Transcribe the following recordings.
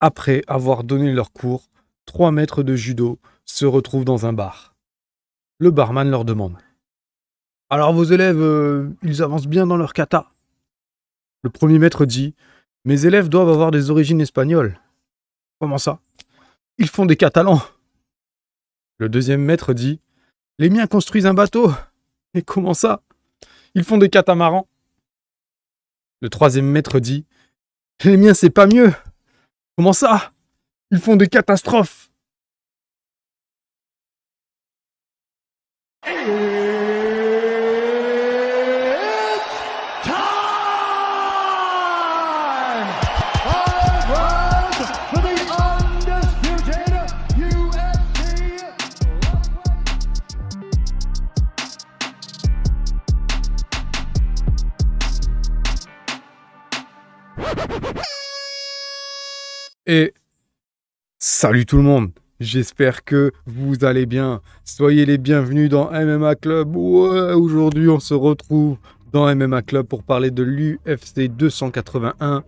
après avoir donné leur cours, trois maîtres de judo se retrouvent dans un bar. Le barman leur demande Alors vos élèves, euh, ils avancent bien dans leur kata Le premier maître dit Mes élèves doivent avoir des origines espagnoles. Comment ça Ils font des catalans. Le deuxième maître dit Les miens construisent un bateau. Et comment ça Ils font des catamarans. Le troisième maître dit Les miens, c'est pas mieux. Comment ça? Ils font des catastrophes. Et salut tout le monde J'espère que vous allez bien. Soyez les bienvenus dans MMA Club. Aujourd'hui on se retrouve dans MMA Club pour parler de l'UFC 281.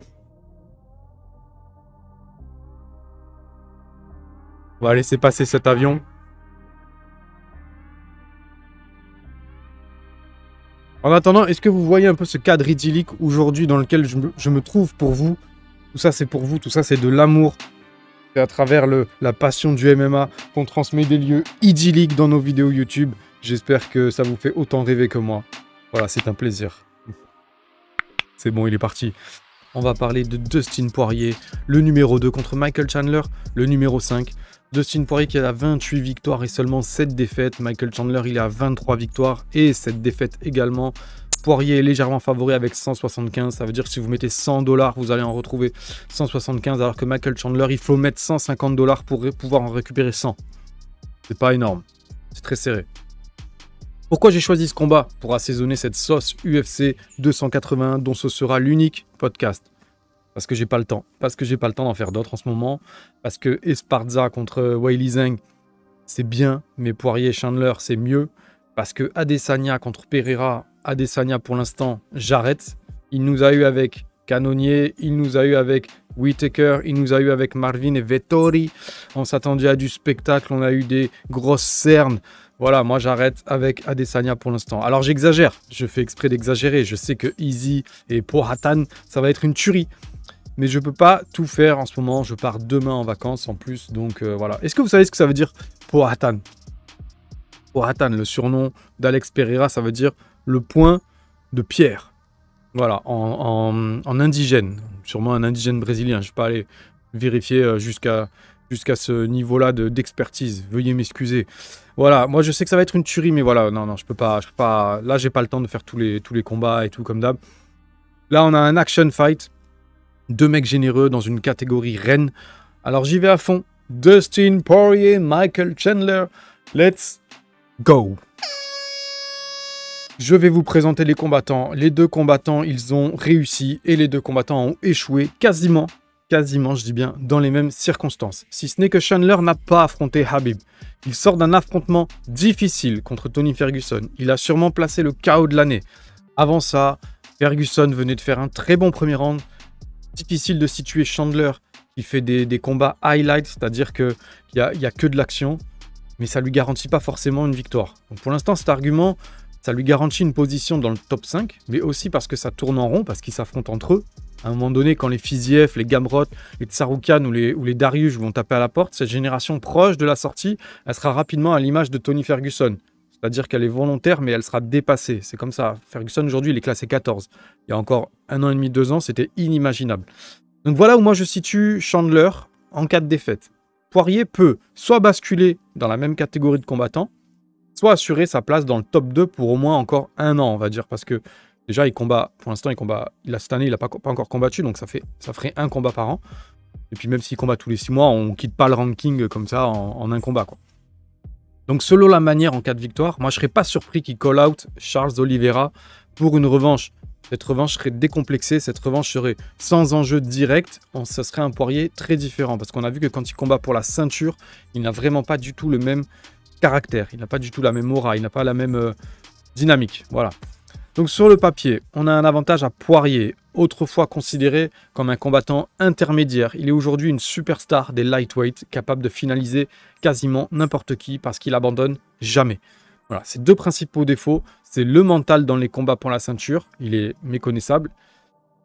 On va laisser passer cet avion. En attendant, est-ce que vous voyez un peu ce cadre idyllique aujourd'hui dans lequel je me trouve pour vous? Tout ça, c'est pour vous. Tout ça, c'est de l'amour. C'est à travers la passion du MMA qu'on transmet des lieux idylliques dans nos vidéos YouTube. J'espère que ça vous fait autant rêver que moi. Voilà, c'est un plaisir. C'est bon, il est parti. On va parler de Dustin Poirier, le numéro 2 contre Michael Chandler, le numéro 5. Dustin Poirier qui a 28 victoires et seulement 7 défaites. Michael Chandler, il a 23 victoires et 7 défaites également. Poirier est légèrement favori avec 175. Ça veut dire que si vous mettez 100 dollars, vous allez en retrouver 175. Alors que Michael Chandler, il faut mettre 150 dollars pour pouvoir en récupérer 100. C'est pas énorme. C'est très serré. Pourquoi j'ai choisi ce combat? Pour assaisonner cette sauce UFC 281 dont ce sera l'unique podcast. Parce que j'ai pas le temps. Parce que j'ai pas le temps d'en faire d'autres en ce moment. Parce que Esparza contre Wiley Zhang, c'est bien, mais Poirier Chandler, c'est mieux. Parce que Adesanya contre Pereira, Adesanya pour l'instant, j'arrête. Il nous a eu avec Canonier, il nous a eu avec Whitaker, il nous a eu avec Marvin et Vettori. On s'attendait à du spectacle, on a eu des grosses cernes. Voilà, moi j'arrête avec Adesanya pour l'instant. Alors j'exagère, je fais exprès d'exagérer. Je sais que Easy et Pohatan, ça va être une tuerie. Mais je peux pas tout faire en ce moment. Je pars demain en vacances en plus. Donc euh, voilà. Est-ce que vous savez ce que ça veut dire Pohatan Pohatan, le surnom d'Alex Pereira, ça veut dire le point de pierre. Voilà, en, indigène. Sûrement un indigène brésilien. Je ne vais pas aller vérifier euh, jusqu'à ce niveau-là d'expertise. Veuillez m'excuser. Voilà, moi je sais que ça va être une tuerie, mais voilà, non, non, je peux pas, je peux pas. Là, j'ai pas le temps de faire tous les, tous les combats et tout comme d'hab. Là, on a un action fight. Deux mecs généreux dans une catégorie reine. Alors j'y vais à fond. Dustin Poirier, Michael Chandler. Let's go. Je vais vous présenter les combattants. Les deux combattants, ils ont réussi et les deux combattants ont échoué quasiment, quasiment, je dis bien, dans les mêmes circonstances. Si ce n'est que Chandler n'a pas affronté Habib. Il sort d'un affrontement difficile contre Tony Ferguson. Il a sûrement placé le chaos de l'année. Avant ça, Ferguson venait de faire un très bon premier round. Difficile de situer Chandler qui fait des, combats highlights, c'est-à-dire qu'il n'y a, y a que de l'action, mais ça lui garantit pas forcément une victoire. Donc pour l'instant, cet argument, ça lui garantit une position dans le top 5, mais aussi parce que ça tourne en rond, parce qu'ils s'affrontent entre eux. À un moment donné, quand les Fiziev, les Gamrot, les Tsaroukan ou les, ou les Darius vont taper à la porte, cette génération proche de la sortie, elle sera rapidement à l'image de Tony Ferguson. C'est-à-dire qu'elle est volontaire, mais elle sera dépassée. C'est comme ça. Ferguson, aujourd'hui, il est classé 14. Il y a encore un an et demi, deux ans, c'était inimaginable. Donc voilà où moi je situe Chandler en cas de défaite. Poirier peut soit basculer dans la même catégorie de combattants, soit assurer sa place dans le top 2 pour au moins encore un an, on va dire, parce que déjà, il combat, pour l'instant, il combat, il cette année, il n'a pas, encore combattu, donc ça, fait, ça ferait un combat par an. Et puis même s'il combat tous les 6 mois, on quitte pas le ranking comme ça en, un combat. Donc selon la manière en cas de victoire, moi je serais pas surpris qu'il call out Charles Oliveira pour une revanche. Cette revanche serait décomplexée, cette revanche serait sans enjeu direct, ça serait un poirier très différent. Parce qu'on a vu que quand il combat pour la ceinture, il n'a vraiment pas du tout le même il n'a pas du tout la même aura, il n'a pas la même euh, dynamique. Voilà. Donc sur le papier, on a un avantage à Poirier, autrefois considéré comme un combattant intermédiaire. Il est aujourd'hui une superstar des lightweight, capable de finaliser quasiment n'importe qui parce qu'il abandonne jamais. Voilà, ces deux principaux défauts, c'est le mental dans les combats pour la ceinture, il est méconnaissable.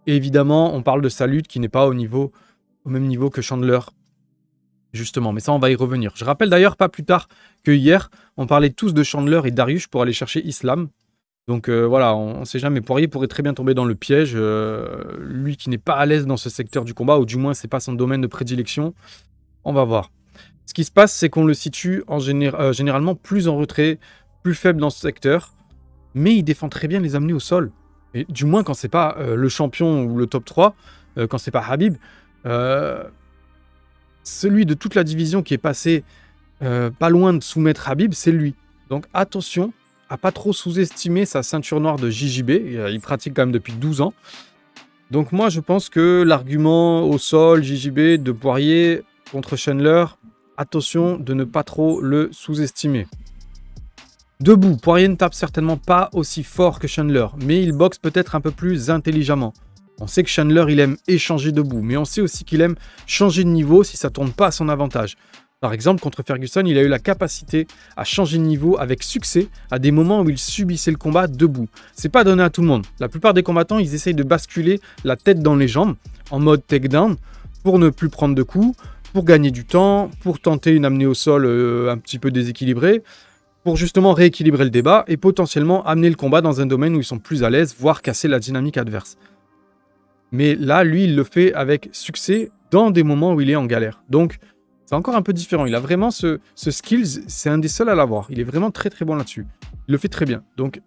Et évidemment, on parle de sa lutte qui n'est pas au même niveau que Chandler justement. Mais ça, on va y revenir. Je rappelle d'ailleurs pas plus tard que hier, on parlait tous de Chandler et Darius pour aller chercher Islam. Donc euh, voilà, on ne sait jamais. Poirier pourrait très bien tomber dans le piège. Euh, lui qui n'est pas à l'aise dans ce secteur du combat, ou du moins c'est pas son domaine de prédilection. On va voir. Ce qui se passe, c'est qu'on le situe euh, généralement plus en retrait, plus faible dans ce secteur, mais il défend très bien les amener au sol. Et du moins quand c'est pas le champion ou le top 3, quand c'est pas Habib, celui de toute la division qui est passé euh, pas loin de soumettre Habib, c'est lui. Donc attention à pas trop sous-estimer sa ceinture noire de JJB. Euh, il pratique quand même depuis 12 ans. Donc moi je pense que l'argument au sol JJB de Poirier contre Chandler, attention de ne pas trop le sous-estimer. Debout, Poirier ne tape certainement pas aussi fort que Chandler, mais il boxe peut-être un peu plus intelligemment. On sait que Chandler, il aime échanger debout, mais on sait aussi qu'il aime changer de niveau si ça tourne pas à son avantage. Par exemple, contre Ferguson, il a eu la capacité à changer de niveau avec succès à des moments où il subissait le combat debout. C'est pas donné à tout le monde. La plupart des combattants, ils essayent de basculer la tête dans les jambes en mode takedown pour ne plus prendre de coups, pour gagner du temps, pour tenter une amenée au sol euh, un petit peu déséquilibrée, pour justement rééquilibrer le débat et potentiellement amener le combat dans un domaine où ils sont plus à l'aise, voire casser la dynamique adverse. Mais là, lui, il le fait avec succès dans des moments où il est en galère. Donc, c'est encore un peu différent. Il a vraiment ce, ce skills, c'est un des seuls à l'avoir. Il est vraiment très très bon là-dessus. Il le fait très bien. Donc,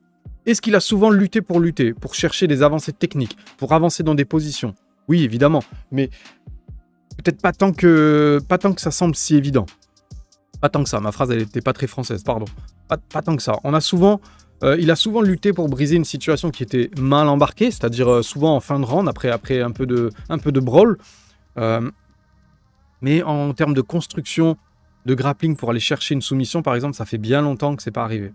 est-ce qu'il a souvent lutté pour lutter, pour chercher des avancées techniques, pour avancer dans des positions? Oui, évidemment. Mais peut-être pas tant que pas tant que ça semble si évident. Pas tant que ça. Ma phrase, elle n'était pas très française, pardon. Pas, pas tant que ça. On a souvent euh, il a souvent lutté pour briser une situation qui était mal embarquée, c'est-à-dire euh, souvent en fin de round, après, un, peu de, un brawl. Euh, mais en termes de construction, de grappling pour aller chercher une soumission, par exemple, ça fait bien longtemps que c'est pas arrivé.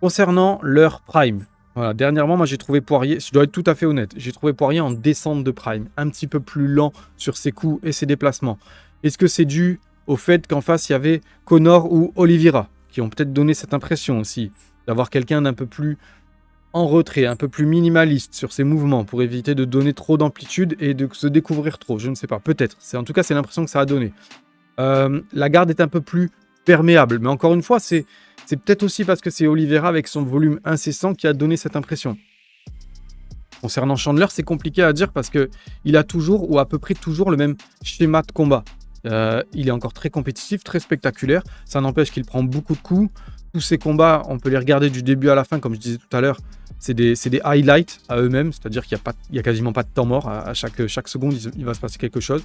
Concernant leur prime, voilà, dernièrement, moi j'ai trouvé Poirier, je dois être tout à fait honnête, j'ai trouvé Poirier en descente de prime, un petit peu plus lent sur ses coups et ses déplacements. Est-ce que c'est dû au fait qu'en face il y avait Connor ou Oliveira, qui ont peut-être donné cette impression aussi? D'avoir quelqu'un d'un peu plus en retrait, un peu plus minimaliste sur ses mouvements pour éviter de donner trop d'amplitude et de se découvrir trop. Je ne sais pas, peut-être. C'est en tout cas c'est l'impression que ça a donné. Euh, la garde est un peu plus perméable, mais encore une fois, c'est peut-être aussi parce que c'est Oliveira avec son volume incessant qui a donné cette impression. Concernant Chandler, c'est compliqué à dire parce que il a toujours ou à peu près toujours le même schéma de combat. Euh, il est encore très compétitif, très spectaculaire. Ça n'empêche qu'il prend beaucoup de coups tous ces combats, on peut les regarder du début à la fin, comme je disais tout à l'heure. C'est des, des, highlights à eux-mêmes, c'est-à-dire qu'il n'y a, quasiment pas de temps mort. À, chaque, chaque seconde, il, va se passer quelque chose.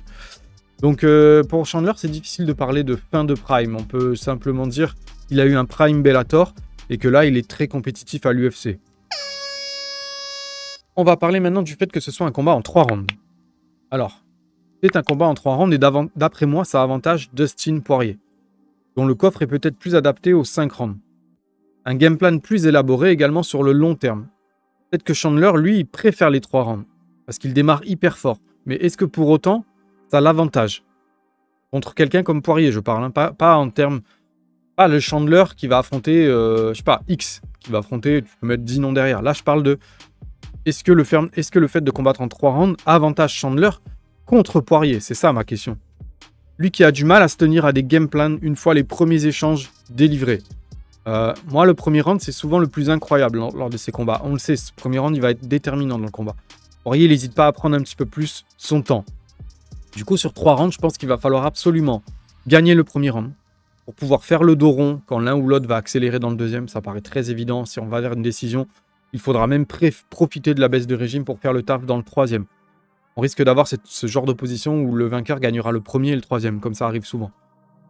Donc euh, pour Chandler, c'est difficile de parler de fin de prime. On peut simplement dire qu'il a eu un prime Bellator et que là, il est très compétitif à l'UFC. On va parler maintenant du fait que ce soit un combat en trois rounds. Alors, c'est un combat en trois rounds et d'après moi, ça avantage Dustin Poirier dont le coffre est peut-être plus adapté aux 5 rounds. Un game plan plus élaboré également sur le long terme. Peut-être que Chandler, lui, préfère les 3 rounds, parce qu'il démarre hyper fort. Mais est-ce que pour autant, ça l'avantage? Contre quelqu'un comme Poirier, je parle, hein, pas, en termes... Pas le Chandler qui va affronter, euh, je sais pas, X, qui va affronter, tu peux mettre 10 noms derrière. Là, je parle de... Est-ce que, le est-ce que le fait de combattre en 3 rounds avantage Chandler contre Poirier? C'est ça ma question. Lui qui a du mal à se tenir à des game plans une fois les premiers échanges délivrés. Euh, moi, le premier round, c'est souvent le plus incroyable lors de ces combats. On le sait, ce premier round, il va être déterminant dans le combat. Il n'hésite pas à prendre un petit peu plus son temps. Du coup, sur trois rounds, je pense qu'il va falloir absolument gagner le premier round pour pouvoir faire le dos rond quand l'un ou l'autre va accélérer dans le deuxième. Ça paraît très évident. Si on va vers une décision, il faudra même profiter de la baisse de régime pour faire le taf dans le troisième on risque d'avoir ce genre d'opposition où le vainqueur gagnera le premier et le troisième, comme ça arrive souvent.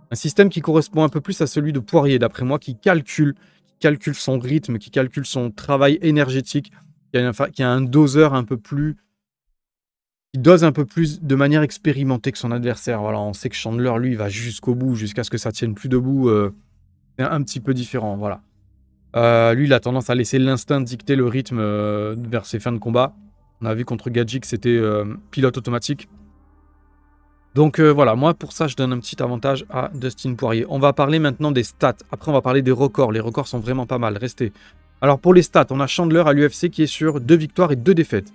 Un système qui correspond un peu plus à celui de Poirier, d'après moi, qui calcule, qui calcule son rythme, qui calcule son travail énergétique, qui a, un doseur un peu plus. qui dose un peu plus de manière expérimentée que son adversaire. Voilà, on sait que Chandler, lui, va jusqu'au bout, jusqu'à ce que ça tienne plus debout. Euh, c'est un petit peu différent, voilà. lui, il a tendance à laisser l'instinct dicter le rythme vers ses fins de combat. On a vu contre Gadjik, c'était pilote automatique. Donc voilà, moi pour ça, je donne un petit avantage à Dustin Poirier. On va parler maintenant des stats. Après, on va parler des records. Les records sont vraiment pas mal. Restez. Alors pour les stats, on a Chandler à l'UFC qui est sur deux victoires et deux défaites.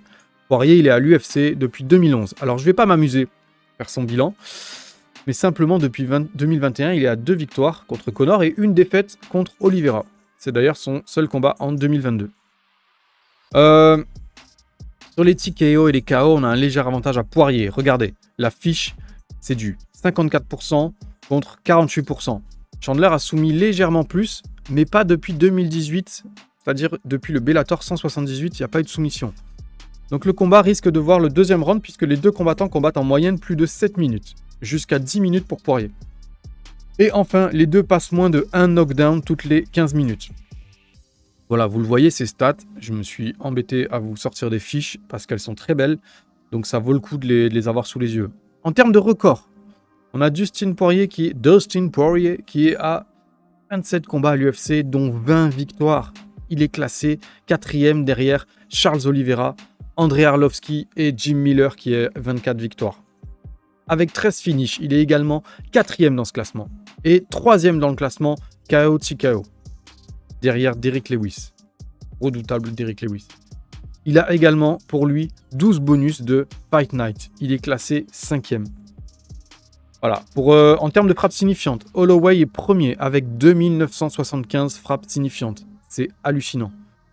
Poirier, il est à l'UFC depuis 2011. Alors je vais pas m'amuser faire son bilan, mais simplement depuis 2021, il est à deux victoires contre Connor et une défaite contre Oliveira. C'est d'ailleurs son seul combat en 2022. Euh, sur les TKO et les KO, on a un léger avantage à Poirier. Regardez, la fiche, c'est du 54% contre 48%. Chandler a soumis légèrement plus, mais pas depuis 2018 c'est-à-dire depuis le Bellator 178, il n'y a pas eu de soumission. Donc le combat risque de voir le deuxième round puisque les deux combattants combattent en moyenne plus de 7 minutes, jusqu'à 10 minutes pour Poirier. Et enfin, les deux passent moins de 1 knockdown toutes les 15 minutes. Voilà, vous le voyez, ces stats. Je me suis embêté à vous sortir des fiches parce qu'elles sont très belles. Donc ça vaut le coup de les, avoir sous les yeux. En termes de records, on a Dustin Poirier qui, Dustin Poirier qui est à 27 combats à l'UFC, dont 20 victoires il est classé quatrième derrière Charles Oliveira, André Arlovski et Jim Miller qui est 24 victoires. Avec 13 finishes, il est également quatrième dans ce classement et troisième dans le classement KO TKO, derrière Derrick Lewis. Redoutable Derrick Lewis. Il a également pour lui 12 bonus de Fight Night. Il est classé cinquième. Voilà. Pour, euh, en termes de frappes signifiantes, Holloway est premier avec 2975 frappes signifiantes. C'est hallucinant.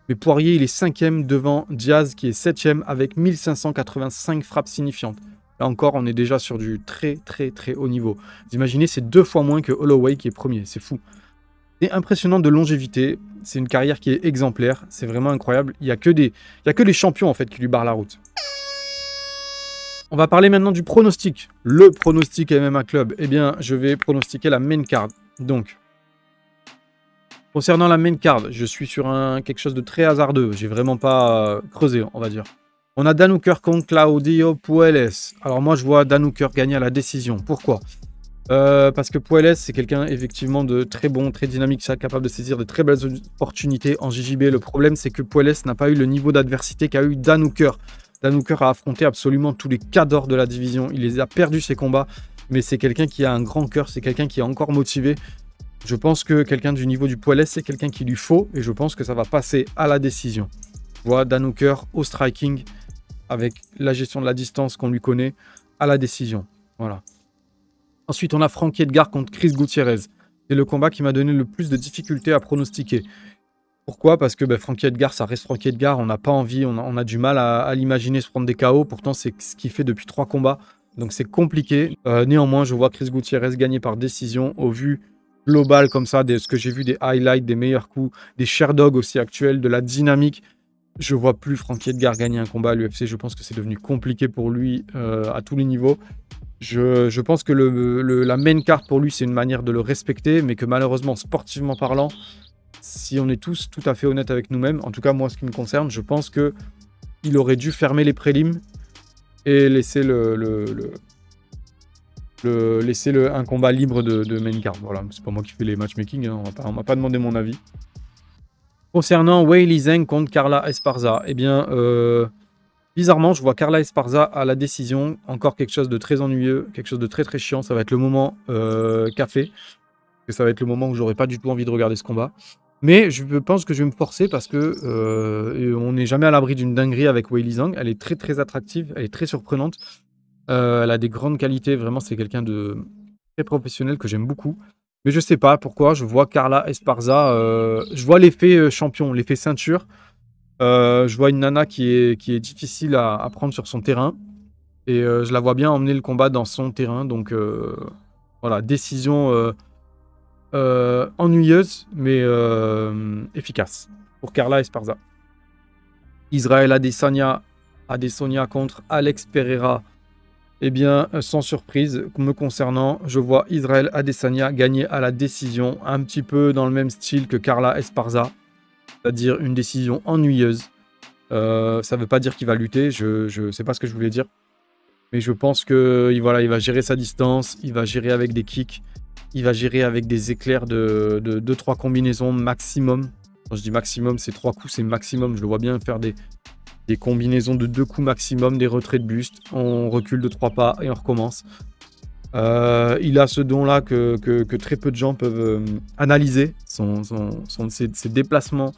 Mais Poirier, il est cinquième devant Diaz, qui est septième avec 1585 frappes signifiantes. Là encore, on est déjà sur du très très très haut niveau. Vous imaginez, c'est deux fois moins que Holloway qui est premier. C'est fou. C'est impressionnant de longévité. C'est une carrière qui est exemplaire. C'est vraiment incroyable. Il n'y a, que des... Il y a que les champions en fait qui lui barrent la route. On va parler maintenant du pronostic. Le pronostic MMA Club. Eh bien, je vais pronostiquer la main card. Donc, Concernant la main card, je suis sur un, quelque chose de très hasardeux. J'ai vraiment pas euh, creusé, on va dire. On a Danuker contre Claudio Puelles. Alors moi, je vois Danuker gagner à la décision. Pourquoi? Euh, Parce que Puelles, c'est quelqu'un effectivement de très bon, très dynamique, capable de saisir de très belles opportunités en JJB. Le problème, c'est que Puelles n'a pas eu le niveau d'adversité qu'a eu Danuker. Danuker a affronté absolument tous les cadors de la division. Il les a perdus ses combats, mais c'est quelqu'un qui a un grand cœur, c'est quelqu'un qui est encore motivé. Je pense que quelqu'un du niveau du poilet, c'est quelqu'un qui lui faut et je pense que ça va passer à la décision. Vois Dan Hooker au striking avec la gestion de la distance qu'on lui connaît à la décision. Voilà. Ensuite, on a Frankie Edgar contre Chris Gutiérrez. C'est le combat qui m'a donné le plus de difficultés à pronostiquer. Pourquoi? Parce que ben, Frankie Edgar, ça reste Frankie Edgar. On n'a pas envie, on a, du mal à, l'imaginer se prendre des KO. Pourtant, c'est ce qu'il fait depuis trois combats. Donc c'est compliqué. Euh, néanmoins, je vois Chris Gutiérrez gagner par décision au vu global comme ça, de ce que j'ai vu des highlights, des meilleurs coups, des Sherdog aussi actuels, de la dynamique. Je vois plus Frankie Edgar gagner un combat à l'UFC. Je pense que c'est devenu compliqué pour lui euh, à tous les niveaux. Je, pense que la main carte pour lui, c'est une manière de le respecter, mais que malheureusement, sportivement parlant, si on est tous tout à fait honnêtes avec nous-mêmes, en tout cas moi, ce qui me concerne, je pense que il aurait dû fermer les prélims et laisser un combat libre de, main card. Voilà, c'est pas moi qui fais les matchmaking, hein, on m'a pas, demandé mon avis. Concernant Wei Li Zheng contre Carla Esparza, eh bien, euh, bizarrement, je vois Carla Esparza à la décision. Encore quelque chose de très ennuyeux, quelque chose de très très chiant. Ça va être le moment euh, café. ça va être le moment où j'aurais pas du tout envie de regarder ce combat. Mais je pense que je vais me forcer parce que euh, on n'est jamais à l'abri d'une dinguerie avec Wei Li Zhang. Elle est très très attractive, elle est très surprenante. Elle a des grandes qualités, vraiment, c'est quelqu'un de très professionnel que j'aime beaucoup. Mais je sais pas pourquoi, je vois Carla Esparza, euh, je vois l'effet euh, champion, l'effet ceinture. je vois une nana qui est, qui est difficile à, prendre sur son terrain. Et je la vois bien emmener le combat dans son terrain. Donc voilà, décision ennuyeuse, mais efficace pour Carla Esparza. Israël Adesanya, Adesanya contre Alex Pereira. Eh bien, euh, sans surprise, me concernant, je vois Israël Adesanya gagner à la décision, un petit peu dans le même style que Carla Esparza, c'est-à-dire une décision ennuyeuse. Euh, ça ne veut pas dire qu'il va lutter, je ne sais pas ce que je voulais dire. Mais je pense que voilà, il va gérer sa distance, il va gérer avec des kicks, il va gérer avec des éclairs de 2-3 combinaisons maximum. Quand je dis maximum, c'est trois coups, c'est maximum. Je le vois bien faire des, des combinaisons de deux coups maximum, des retraits de buste. On recule de trois pas et on recommence. Euh, il a ce don-là que, très peu de gens peuvent euh, analyser. Son, ses, déplacements,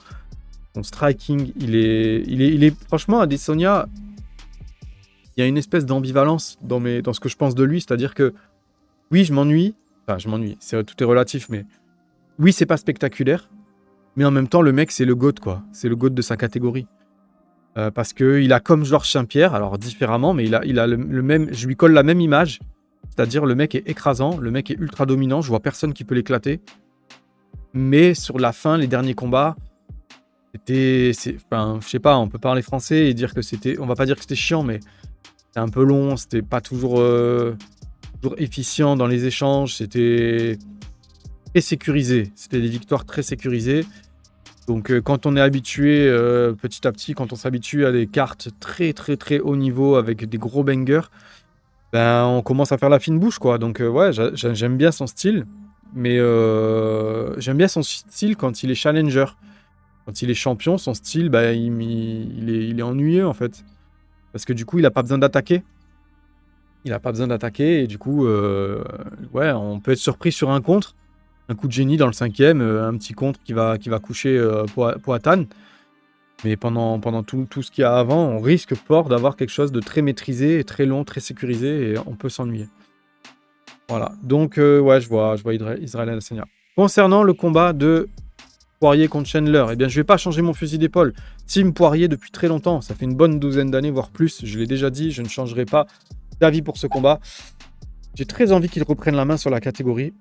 son striking, il est, il est, il est franchement, il y a une espèce d'ambivalence dans, dans ce que je pense de lui. C'est-à-dire que, oui, je m'ennuie. Enfin, je m'ennuie. tout est relatif, mais oui, c'est pas spectaculaire. Mais en même temps, le mec, c'est le GOAT, quoi. C'est le GOAT de sa catégorie. Euh, parce qu'il a comme Georges Saint-Pierre, alors différemment, mais il a, le, même. Je lui colle la même image. C'est-à-dire, le mec est écrasant, le mec est ultra dominant, je vois personne qui peut l'éclater. Mais sur la fin, les derniers combats, c'était. Enfin, je sais pas, on peut parler français et dire que c'était. On va pas dire que c'était chiant, mais c'était un peu long, c'était pas toujours, euh, toujours efficient dans les échanges, c'était très sécurisé. C'était des victoires très sécurisées. Donc euh, quand on est habitué euh, petit à petit, quand on s'habitue à des cartes très très très haut niveau avec des gros bangers, ben on commence à faire la fine bouche quoi. Donc euh, ouais, j'aime bien son style, mais j'aime bien son style quand il est challenger. Quand il est champion, son style, ben, il, est, il ennuyeux en fait. Parce que du coup, il n'a pas besoin d'attaquer. Il n'a pas besoin d'attaquer et du coup, ouais, on peut être surpris sur un contre un coup de génie dans le cinquième, euh, un petit contre qui va, qui va coucher euh, Poatan. Mais pendant, pendant tout, tout ce qu'il y a avant, on risque fort d'avoir quelque chose de très maîtrisé, très long, très sécurisé, et on peut s'ennuyer. Voilà. Donc, euh, ouais, je vois, je vois Israël Adesanya. Concernant le combat de Poirier contre Chandler, eh bien, je vais pas changer mon fusil d'épaule. Team Poirier depuis très longtemps. Ça fait une bonne douzaine d'années, voire plus. Je l'ai déjà dit, je ne changerai pas d'avis pour ce combat. J'ai très envie qu'il reprenne la main sur la catégorie.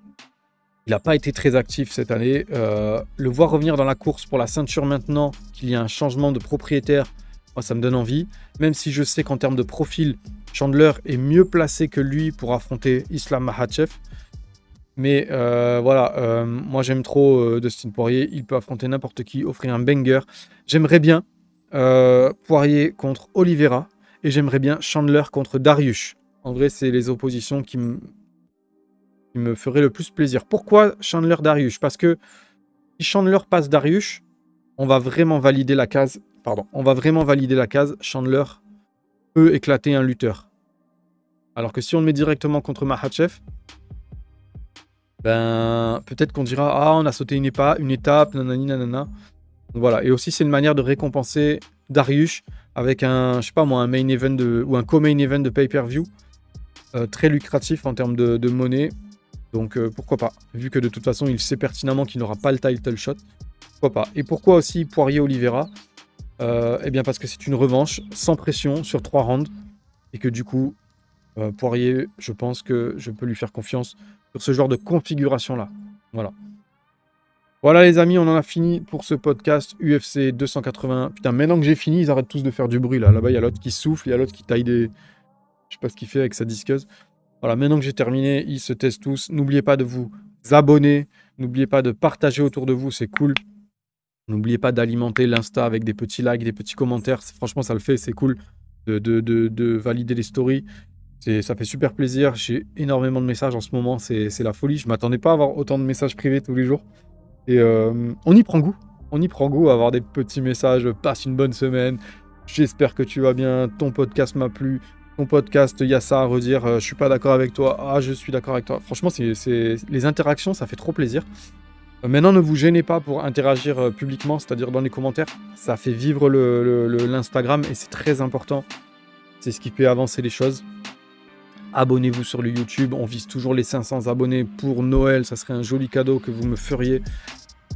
Il n'a pas été très actif cette année. Euh, le voir revenir dans la course pour la ceinture maintenant, qu'il y a un changement de propriétaire, moi, ça me donne envie. Même si je sais qu'en termes de profil, Chandler est mieux placé que lui pour affronter Islam Mahachev. Mais euh, voilà, euh, moi j'aime trop Dustin Poirier. Il peut affronter n'importe qui, offrir un banger. J'aimerais bien Poirier contre Oliveira. Et j'aimerais bien Chandler contre Darius. En vrai, c'est les oppositions qui me me ferait le plus plaisir. Pourquoi Chandler Darius? Parce que si Chandler passe Darius, on va vraiment valider la case. Pardon, on va vraiment valider la case. Chandler peut éclater un lutteur. Alors que si on le met directement contre Mahachev, ben peut-être qu'on dira ah on a sauté une, une étape, nanani nanana. voilà. Et aussi c'est une manière de récompenser Darius avec un je sais pas moi un main event de, ou un co-main event de pay-per-view euh, très lucratif en termes de monnaie donc euh, pourquoi pas Vu que de toute façon, il sait pertinemment qu'il n'aura pas le title shot. Pourquoi pas Et pourquoi aussi Poirier Oliveira? Euh, Eh bien parce que c'est une revanche sans pression sur trois rounds. Et que du coup, euh, Poirier, je pense que je peux lui faire confiance sur ce genre de configuration-là. Voilà. Voilà les amis, on en a fini pour ce podcast UFC 280. Putain, maintenant que j'ai fini, ils arrêtent tous de faire du bruit là. Là-bas, il y a l'autre qui souffle, il y a l'autre qui taille des... Je sais pas ce qu'il fait avec sa disqueuse. Voilà, maintenant que j'ai terminé, ils se testent tous. N'oubliez pas de vous abonner. N'oubliez pas de partager autour de vous, c'est cool. N'oubliez pas d'alimenter l'Insta avec des petits likes, des petits commentaires. Franchement, ça le fait, c'est cool de, de, de, valider les stories. Ça fait super plaisir. J'ai énormément de messages en ce moment. C'est la folie. Je m'attendais pas à avoir autant de messages privés tous les jours. Et euh, on y prend goût. On y prend goût à avoir des petits messages. Passe une bonne semaine. J'espère que tu vas bien. Ton podcast m'a plu ton podcast, il y a ça à redire, euh, je suis pas d'accord avec toi, ah je suis d'accord avec toi. Franchement, c'est les interactions, ça fait trop plaisir. Euh, maintenant, ne vous gênez pas pour interagir euh, publiquement, c'est-à-dire dans les commentaires. Ça fait vivre l'Instagram et c'est très important. C'est ce qui fait avancer les choses. Abonnez-vous sur le YouTube. On vise toujours les 500 abonnés pour Noël. Ça serait un joli cadeau que vous me feriez.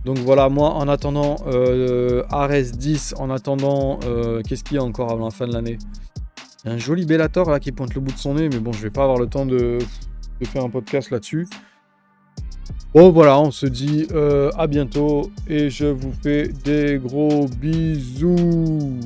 Donc voilà, moi en attendant euh, Ares 10, en attendant, qu'est-ce qu'il y a encore avant la fin de l'année? Un joli Bellator là qui pointe le bout de son nez, mais bon, je vais pas avoir le temps de, faire un podcast là-dessus. Bon voilà, on se dit euh, à bientôt et je vous fais des gros bisous.